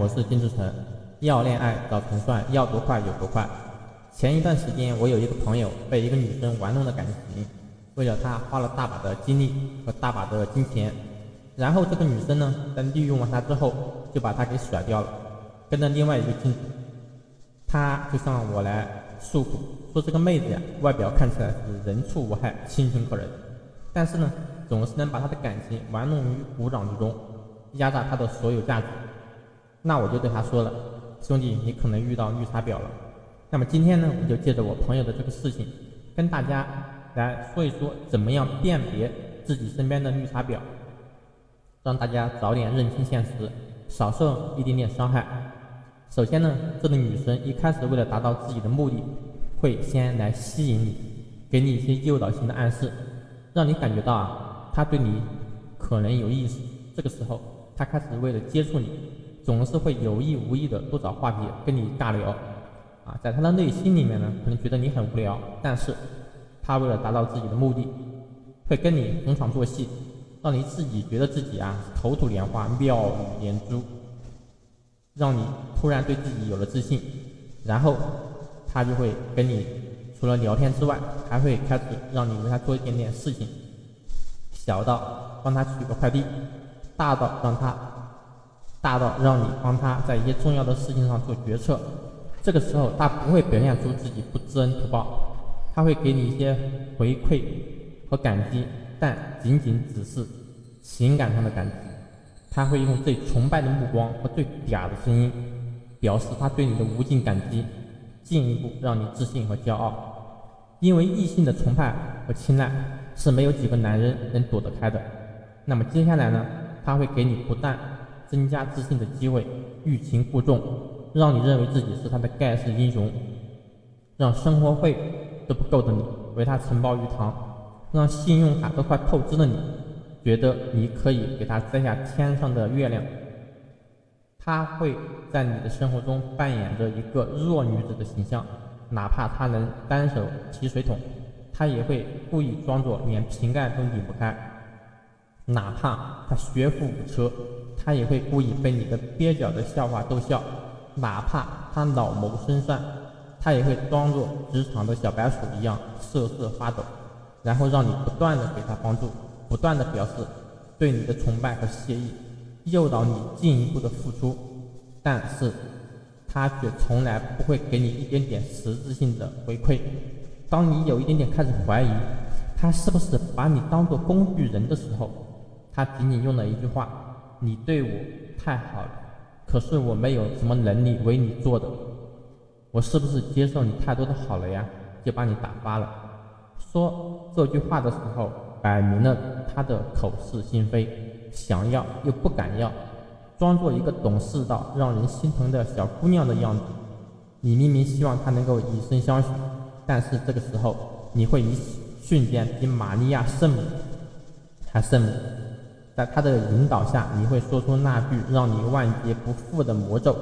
我是金志成，要恋爱找陈帅，要多快有多快。前一段时间，我有一个朋友被一个女生玩弄的感情，为了她花了大把的精力和大把的金钱，然后这个女生呢，在利用完他之后，就把他给甩掉了，跟着另外一个金主。他就向我来诉苦，说这个妹子呀，外表看起来是人畜无害、清纯可人，但是呢，总是能把他的感情玩弄于股掌之中，压榨他的所有价值。那我就对他说了，兄弟，你可能遇到绿茶婊了。那么今天呢，我就借着我朋友的这个事情，跟大家来说一说，怎么样辨别自己身边的绿茶婊，让大家早点认清现实，少受一点点伤害。首先呢，这个女生一开始为了达到自己的目的，会先来吸引你，给你一些诱导性的暗示，让你感觉到啊，她对你可能有意思。这个时候，她开始为了接触你。总是会有意无意的多找话题跟你尬聊，啊，在他的内心里面呢，可能觉得你很无聊，但是他为了达到自己的目的，会跟你逢场作戏，让你自己觉得自己啊口吐莲花、妙语连珠，让你突然对自己有了自信，然后他就会跟你除了聊天之外，还会开始让你为他做一点点事情，小到帮他取个快递，大到让他。大到让你帮他在一些重要的事情上做决策，这个时候他不会表现出自己不知恩图报，他会给你一些回馈和感激，但仅仅只是情感上的感激。他会用最崇拜的目光和最嗲的声音表示他对你的无尽感激，进一步让你自信和骄傲。因为异性的崇拜和青睐是没有几个男人能躲得开的。那么接下来呢？他会给你不但增加自信的机会，欲擒故纵，让你认为自己是他的盖世英雄，让生活费都不够的你为他承包鱼塘，让信用卡都快透支的你觉得你可以给他摘下天上的月亮。他会在你的生活中扮演着一个弱女子的形象，哪怕他能单手提水桶，他也会故意装作连瓶盖都拧不开，哪怕他学富五车。他也会故意被你的蹩脚的笑话逗笑，哪怕他老谋深算，他也会装作职场的小白鼠一样瑟瑟发抖，然后让你不断的给他帮助，不断的表示对你的崇拜和谢意，诱导你进一步的付出，但是他却从来不会给你一点点实质性的回馈。当你有一点点开始怀疑他是不是把你当做工具人的时候，他仅仅用了一句话。你对我太好了，可是我没有什么能力为你做的，我是不是接受你太多的好了呀？就把你打发了。说这句话的时候，摆明了他的口是心非，想要又不敢要，装作一个懂事到让人心疼的小姑娘的样子。你明明希望他能够以身相许，但是这个时候你会一瞬间比玛利亚圣母还圣母。在他的引导下，你会说出那句让你万劫不复的魔咒。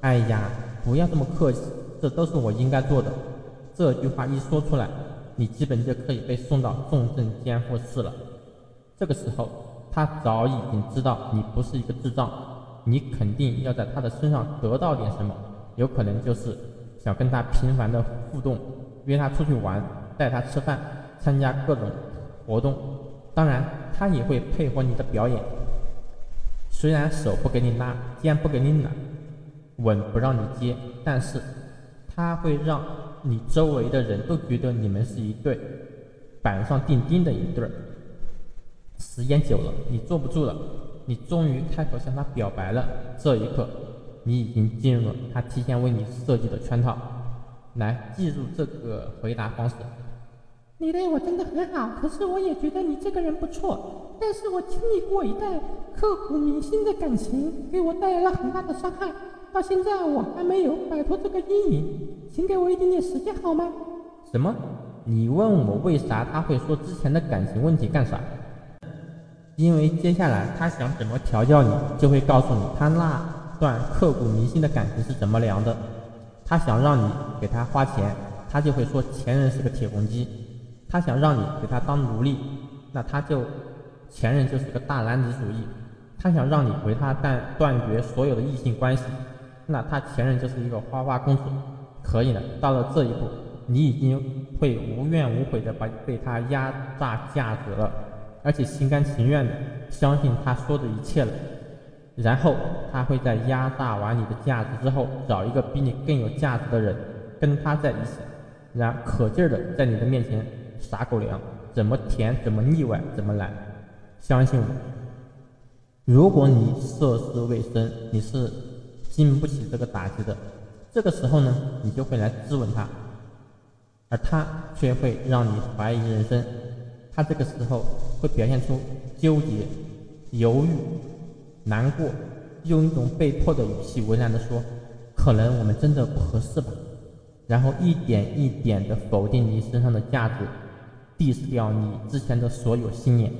哎呀，不要这么客气，这都是我应该做的。这句话一说出来，你基本就可以被送到重症监护室了。这个时候，他早已经知道你不是一个智障，你肯定要在他的身上得到点什么，有可能就是想跟他频繁的互动，约他出去玩，带他吃饭，参加各种活动。当然，他也会配合你的表演。虽然手不给你拉，肩不给你揽，吻不让你接，但是他会让你周围的人都觉得你们是一对，板上钉钉的一对儿。时间久了，你坐不住了，你终于开口向他表白了。这一刻，你已经进入了他提前为你设计的圈套。来，记住这个回答方式。你对我真的很好，可是我也觉得你这个人不错。但是我经历过一段刻骨铭心的感情，给我带来了很大的伤害。到现在我还没有摆脱这个阴影，请给我一点点时间好吗？什么？你问我为啥他会说之前的感情问题干啥？因为接下来他想怎么调教你，就会告诉你他那段刻骨铭心的感情是怎么凉的。他想让你给他花钱，他就会说前任是个铁公鸡。他想让你给他当奴隶，那他就前任就是个大男子主义，他想让你为他断断绝所有的异性关系，那他前任就是一个花花公子。可以了，到了这一步，你已经会无怨无悔的把被他压榨价值了，而且心甘情愿的相信他说的一切了。然后他会在压榨完你的价值之后，找一个比你更有价值的人跟他在一起，然可劲儿的在你的面前撒狗粮，怎么甜怎么腻歪怎么来。相信我，如果你涉世未深，你是经不起这个打击的。这个时候呢，你就会来质问他，而他却会让你怀疑人生。他这个时候会表现出纠结、犹豫、难过，用一种被迫的语气为难地说：“可能我们真的不合适吧。”然后一点一点地否定你身上的价值 dis 掉你之前的所有信念，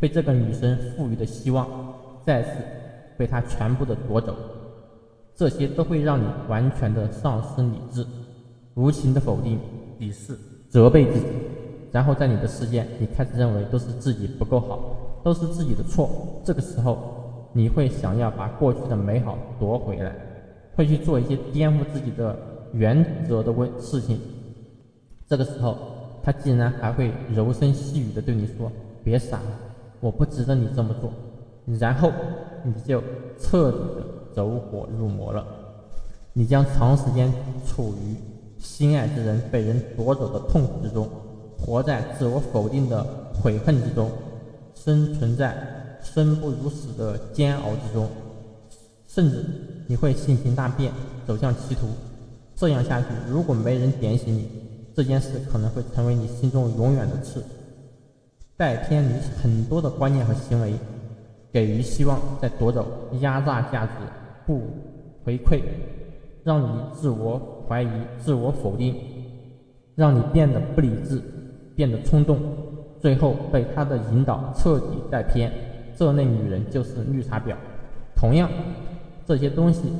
被这个女生赋予的希望再次被她全部的夺走。这些都会让你完全的丧失理智，无情的否定、鄙视、责备自己，然后在你的世界，你开始认为都是自己不够好，都是自己的错。这个时候，你会想要把过去的美好夺回来，会去做一些颠覆自己的原则的问事情。这个时候，他竟然还会柔声细语的对你说：“别傻了，我不值得你这么做。”然后你就彻底的。走火入魔了，你将长时间处于心爱之人被人夺走的痛苦之中，活在自我否定的悔恨之中，生存在生不如死的煎熬之中，甚至你会性情大变，走向歧途。这样下去，如果没人点醒你，这件事可能会成为你心中永远的刺，带偏你很多的观念和行为。给予希望，再夺走压榨价值，不回馈，让你自我怀疑、自我否定，让你变得不理智，变得冲动，最后被他的引导彻底带偏。这类女人就是绿茶婊。同样，这些东西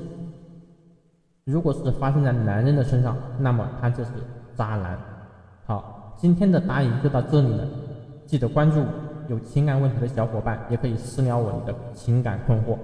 如果是发生在男人的身上，那么他就是渣男。好，今天的答疑就到这里了，记得关注我。有情感问题的小伙伴，也可以私聊我你的情感困惑。